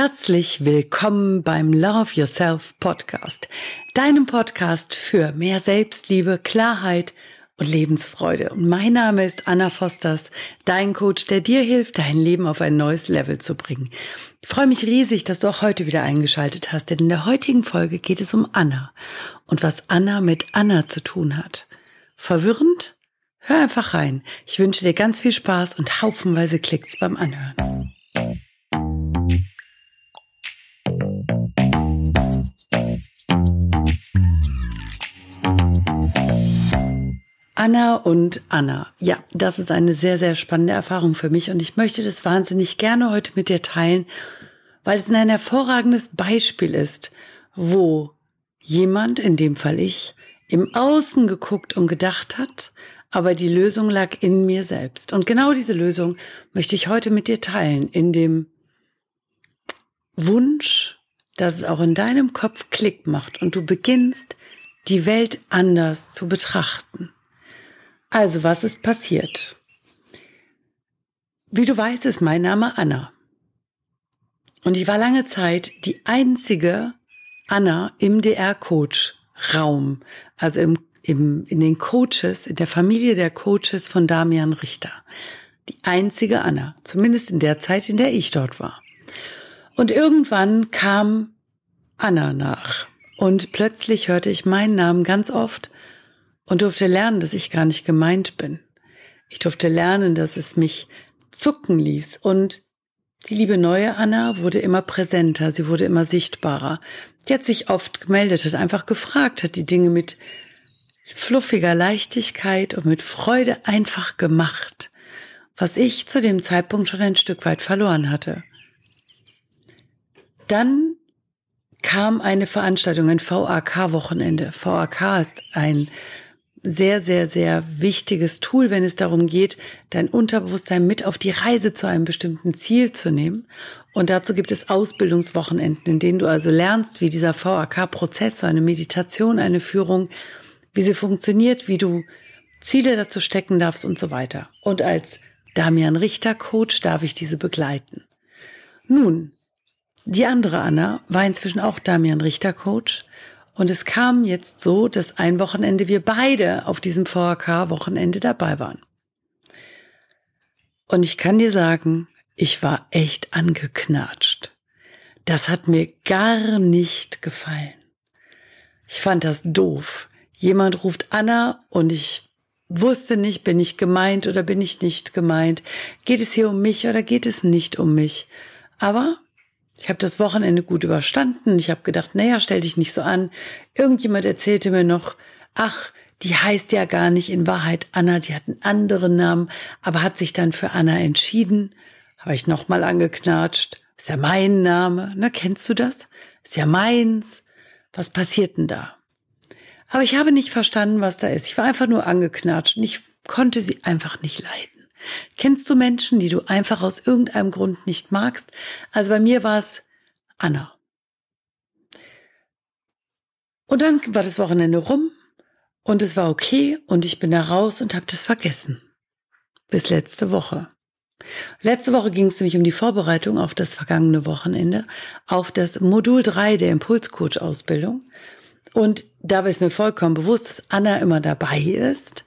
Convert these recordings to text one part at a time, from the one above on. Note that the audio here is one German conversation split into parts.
Herzlich willkommen beim Love Yourself Podcast, deinem Podcast für mehr Selbstliebe, Klarheit und Lebensfreude. Und mein Name ist Anna Fosters, dein Coach, der dir hilft, dein Leben auf ein neues Level zu bringen. Ich freue mich riesig, dass du auch heute wieder eingeschaltet hast, denn in der heutigen Folge geht es um Anna und was Anna mit Anna zu tun hat. Verwirrend? Hör einfach rein. Ich wünsche dir ganz viel Spaß und haufenweise Klicks beim Anhören. Anna und Anna. Ja, das ist eine sehr, sehr spannende Erfahrung für mich und ich möchte das wahnsinnig gerne heute mit dir teilen, weil es ein hervorragendes Beispiel ist, wo jemand, in dem Fall ich, im Außen geguckt und gedacht hat, aber die Lösung lag in mir selbst. Und genau diese Lösung möchte ich heute mit dir teilen, in dem Wunsch, dass es auch in deinem Kopf Klick macht und du beginnst, die Welt anders zu betrachten. Also, was ist passiert? Wie du weißt, ist mein Name Anna. Und ich war lange Zeit die einzige Anna im DR-Coach-Raum, also im, im, in den Coaches, in der Familie der Coaches von Damian Richter. Die einzige Anna, zumindest in der Zeit, in der ich dort war. Und irgendwann kam Anna nach. Und plötzlich hörte ich meinen Namen ganz oft und durfte lernen, dass ich gar nicht gemeint bin. Ich durfte lernen, dass es mich zucken ließ und die liebe neue Anna wurde immer präsenter, sie wurde immer sichtbarer. Die hat sich oft gemeldet, hat einfach gefragt, hat die Dinge mit fluffiger Leichtigkeit und mit Freude einfach gemacht, was ich zu dem Zeitpunkt schon ein Stück weit verloren hatte. Dann kam eine Veranstaltung, ein VAK-Wochenende. VAK ist ein sehr, sehr, sehr wichtiges Tool, wenn es darum geht, dein Unterbewusstsein mit auf die Reise zu einem bestimmten Ziel zu nehmen. Und dazu gibt es Ausbildungswochenenden, in denen du also lernst, wie dieser VAK-Prozess, so eine Meditation, eine Führung, wie sie funktioniert, wie du Ziele dazu stecken darfst und so weiter. Und als Damian Richter Coach darf ich diese begleiten. Nun, die andere Anna war inzwischen auch Damian Richter Coach und es kam jetzt so, dass ein Wochenende wir beide auf diesem VHK-Wochenende dabei waren. Und ich kann dir sagen, ich war echt angeknatscht. Das hat mir gar nicht gefallen. Ich fand das doof. Jemand ruft Anna und ich wusste nicht, bin ich gemeint oder bin ich nicht gemeint. Geht es hier um mich oder geht es nicht um mich? Aber ich habe das Wochenende gut überstanden. Ich habe gedacht, naja, stell dich nicht so an. Irgendjemand erzählte mir noch, ach, die heißt ja gar nicht in Wahrheit Anna, die hat einen anderen Namen, aber hat sich dann für Anna entschieden. Habe ich nochmal angeknatscht. Ist ja mein Name. Na, kennst du das? Ist ja meins. Was passiert denn da? Aber ich habe nicht verstanden, was da ist. Ich war einfach nur angeknatscht und ich konnte sie einfach nicht leiden. Kennst du Menschen, die du einfach aus irgendeinem Grund nicht magst? Also bei mir war es Anna. Und dann war das Wochenende rum und es war okay und ich bin da raus und habe das vergessen. Bis letzte Woche. Letzte Woche ging es nämlich um die Vorbereitung auf das vergangene Wochenende, auf das Modul 3 der Impulscoach-Ausbildung. Und dabei ist mir vollkommen bewusst, dass Anna immer dabei ist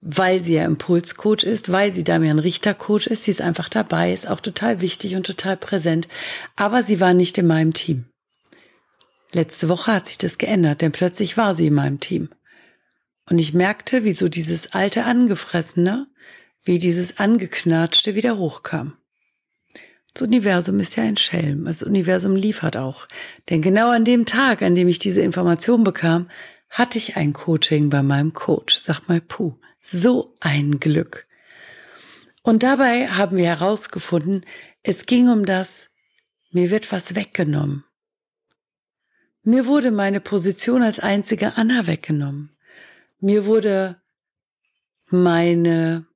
weil sie ja Impulscoach ist, weil sie Damian Richter Coach ist. Sie ist einfach dabei, ist auch total wichtig und total präsent. Aber sie war nicht in meinem Team. Letzte Woche hat sich das geändert, denn plötzlich war sie in meinem Team. Und ich merkte, wie so dieses alte Angefressene, wie dieses Angeknatschte wieder hochkam. Das Universum ist ja ein Schelm. Das Universum liefert auch. Denn genau an dem Tag, an dem ich diese Information bekam, hatte ich ein Coaching bei meinem Coach. Sag mal, puh. So ein Glück. Und dabei haben wir herausgefunden, es ging um das, mir wird was weggenommen. Mir wurde meine Position als einzige Anna weggenommen. Mir wurde meine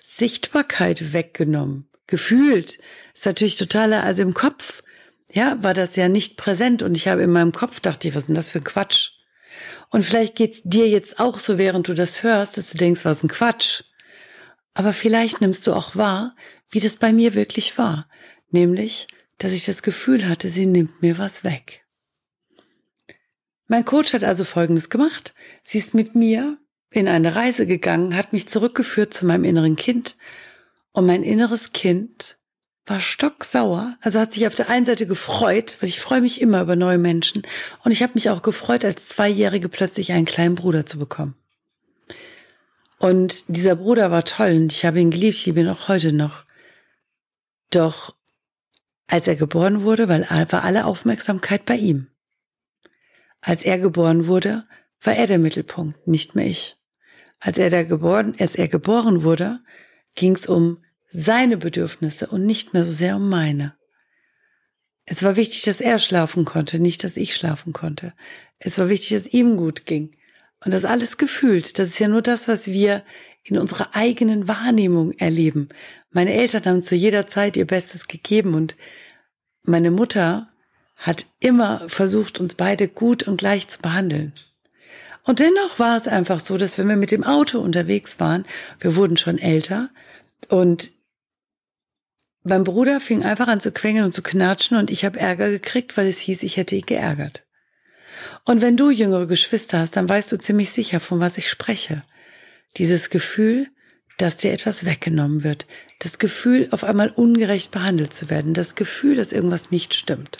Sichtbarkeit weggenommen. Gefühlt. Ist natürlich totaler, also im Kopf, ja, war das ja nicht präsent und ich habe in meinem Kopf dachte ich, was ist denn das für ein Quatsch? Und vielleicht geht's dir jetzt auch so, während du das hörst, dass du denkst, was ein Quatsch. Aber vielleicht nimmst du auch wahr, wie das bei mir wirklich war. Nämlich, dass ich das Gefühl hatte, sie nimmt mir was weg. Mein Coach hat also Folgendes gemacht. Sie ist mit mir in eine Reise gegangen, hat mich zurückgeführt zu meinem inneren Kind und mein inneres Kind war stocksauer, also hat sich auf der einen Seite gefreut, weil ich freue mich immer über neue Menschen und ich habe mich auch gefreut, als Zweijährige plötzlich einen kleinen Bruder zu bekommen. Und dieser Bruder war toll und ich habe ihn geliebt, ich liebe ihn auch heute noch. Doch als er geboren wurde, war alle Aufmerksamkeit bei ihm. Als er geboren wurde, war er der Mittelpunkt, nicht mehr ich. Als er da geboren, als er geboren wurde, ging es um seine Bedürfnisse und nicht mehr so sehr um meine. Es war wichtig, dass er schlafen konnte, nicht, dass ich schlafen konnte. Es war wichtig, dass ihm gut ging. Und das alles gefühlt. Das ist ja nur das, was wir in unserer eigenen Wahrnehmung erleben. Meine Eltern haben zu jeder Zeit ihr Bestes gegeben und meine Mutter hat immer versucht, uns beide gut und gleich zu behandeln. Und dennoch war es einfach so, dass wenn wir mit dem Auto unterwegs waren, wir wurden schon älter und mein Bruder fing einfach an zu quengeln und zu knatschen und ich habe Ärger gekriegt, weil es hieß, ich hätte ihn geärgert. Und wenn du jüngere Geschwister hast, dann weißt du ziemlich sicher, von was ich spreche. Dieses Gefühl, dass dir etwas weggenommen wird. Das Gefühl, auf einmal ungerecht behandelt zu werden. Das Gefühl, dass irgendwas nicht stimmt.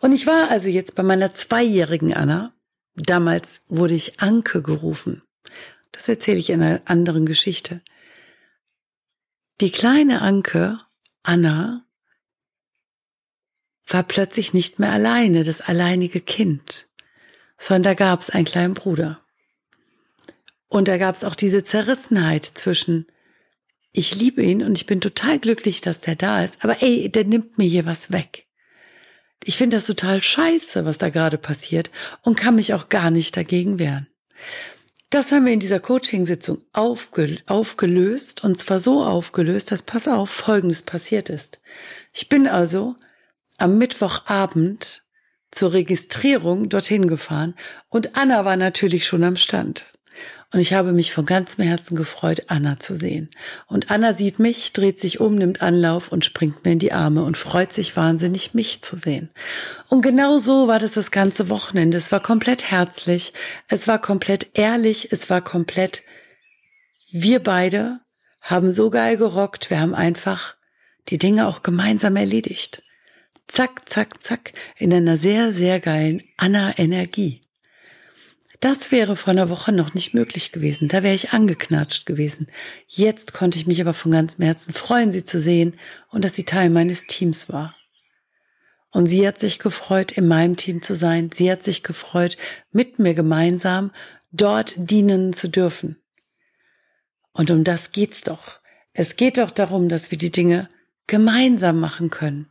Und ich war also jetzt bei meiner zweijährigen Anna. Damals wurde ich Anke gerufen. Das erzähle ich in einer anderen Geschichte. Die kleine Anke, Anna, war plötzlich nicht mehr alleine, das alleinige Kind, sondern da gab es einen kleinen Bruder. Und da gab es auch diese Zerrissenheit zwischen ich liebe ihn und ich bin total glücklich, dass der da ist, aber ey, der nimmt mir hier was weg. Ich finde das total scheiße, was da gerade passiert und kann mich auch gar nicht dagegen wehren. Das haben wir in dieser Coaching-Sitzung aufge aufgelöst und zwar so aufgelöst, dass pass auf, Folgendes passiert ist. Ich bin also am Mittwochabend zur Registrierung dorthin gefahren und Anna war natürlich schon am Stand. Und ich habe mich von ganzem Herzen gefreut, Anna zu sehen. Und Anna sieht mich, dreht sich um, nimmt Anlauf und springt mir in die Arme und freut sich wahnsinnig, mich zu sehen. Und genau so war das das ganze Wochenende. Es war komplett herzlich, es war komplett ehrlich, es war komplett, wir beide haben so geil gerockt, wir haben einfach die Dinge auch gemeinsam erledigt. Zack, zack, zack, in einer sehr, sehr geilen Anna-Energie. Das wäre vor einer Woche noch nicht möglich gewesen. Da wäre ich angeknatscht gewesen. Jetzt konnte ich mich aber von ganzem Herzen freuen, sie zu sehen und dass sie Teil meines Teams war. Und sie hat sich gefreut, in meinem Team zu sein. Sie hat sich gefreut, mit mir gemeinsam dort dienen zu dürfen. Und um das geht's doch. Es geht doch darum, dass wir die Dinge gemeinsam machen können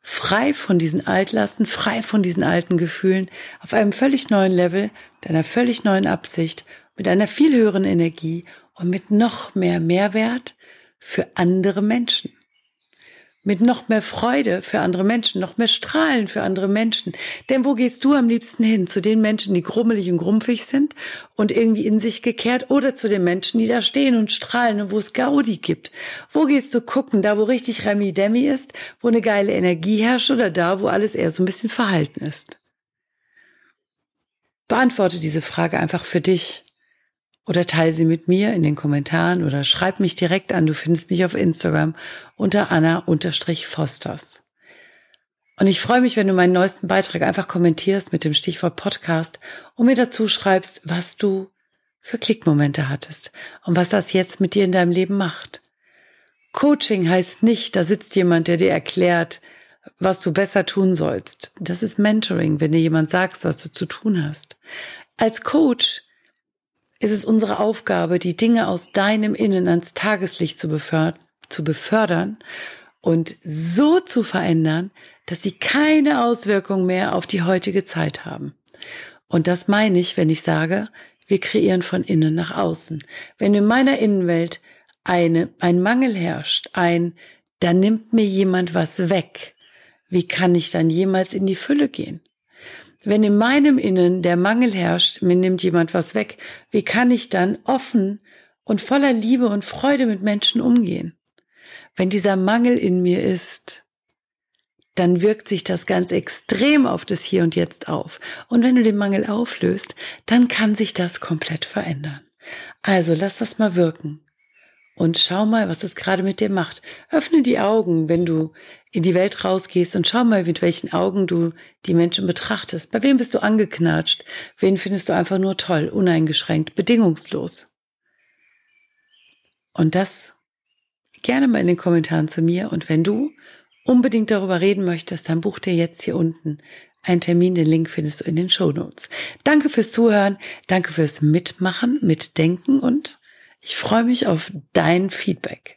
frei von diesen Altlasten, frei von diesen alten Gefühlen, auf einem völlig neuen Level, mit einer völlig neuen Absicht, mit einer viel höheren Energie und mit noch mehr Mehrwert für andere Menschen mit noch mehr Freude für andere Menschen, noch mehr Strahlen für andere Menschen. Denn wo gehst du am liebsten hin? Zu den Menschen, die grummelig und grumpfig sind und irgendwie in sich gekehrt oder zu den Menschen, die da stehen und strahlen und wo es Gaudi gibt? Wo gehst du gucken? Da, wo richtig Remi Demi ist, wo eine geile Energie herrscht oder da, wo alles eher so ein bisschen verhalten ist? Beantworte diese Frage einfach für dich oder teile sie mit mir in den Kommentaren oder schreib mich direkt an. Du findest mich auf Instagram unter Anna-Fosters. Und ich freue mich, wenn du meinen neuesten Beitrag einfach kommentierst mit dem Stichwort Podcast und mir dazu schreibst, was du für Klickmomente hattest und was das jetzt mit dir in deinem Leben macht. Coaching heißt nicht, da sitzt jemand, der dir erklärt, was du besser tun sollst. Das ist Mentoring, wenn dir jemand sagt, was du zu tun hast. Als Coach ist es unsere Aufgabe, die Dinge aus deinem Innen ans Tageslicht zu, befördern, zu befördern und so zu verändern, dass sie keine Auswirkung mehr auf die heutige Zeit haben. Und das meine ich, wenn ich sage, wir kreieren von innen nach außen. Wenn in meiner Innenwelt eine, ein Mangel herrscht, ein, da nimmt mir jemand was weg, wie kann ich dann jemals in die Fülle gehen? Wenn in meinem Innen der Mangel herrscht, mir nimmt jemand was weg, wie kann ich dann offen und voller Liebe und Freude mit Menschen umgehen? Wenn dieser Mangel in mir ist, dann wirkt sich das ganz extrem auf das Hier und Jetzt auf. Und wenn du den Mangel auflöst, dann kann sich das komplett verändern. Also lass das mal wirken und schau mal, was es gerade mit dir macht. Öffne die Augen, wenn du in die Welt rausgehst und schau mal, mit welchen Augen du die Menschen betrachtest. Bei wem bist du angeknatscht? Wen findest du einfach nur toll, uneingeschränkt, bedingungslos? Und das gerne mal in den Kommentaren zu mir. Und wenn du unbedingt darüber reden möchtest, dann buch dir jetzt hier unten einen Termin. Den Link findest du in den Show Notes. Danke fürs Zuhören. Danke fürs Mitmachen, Mitdenken und ich freue mich auf dein Feedback.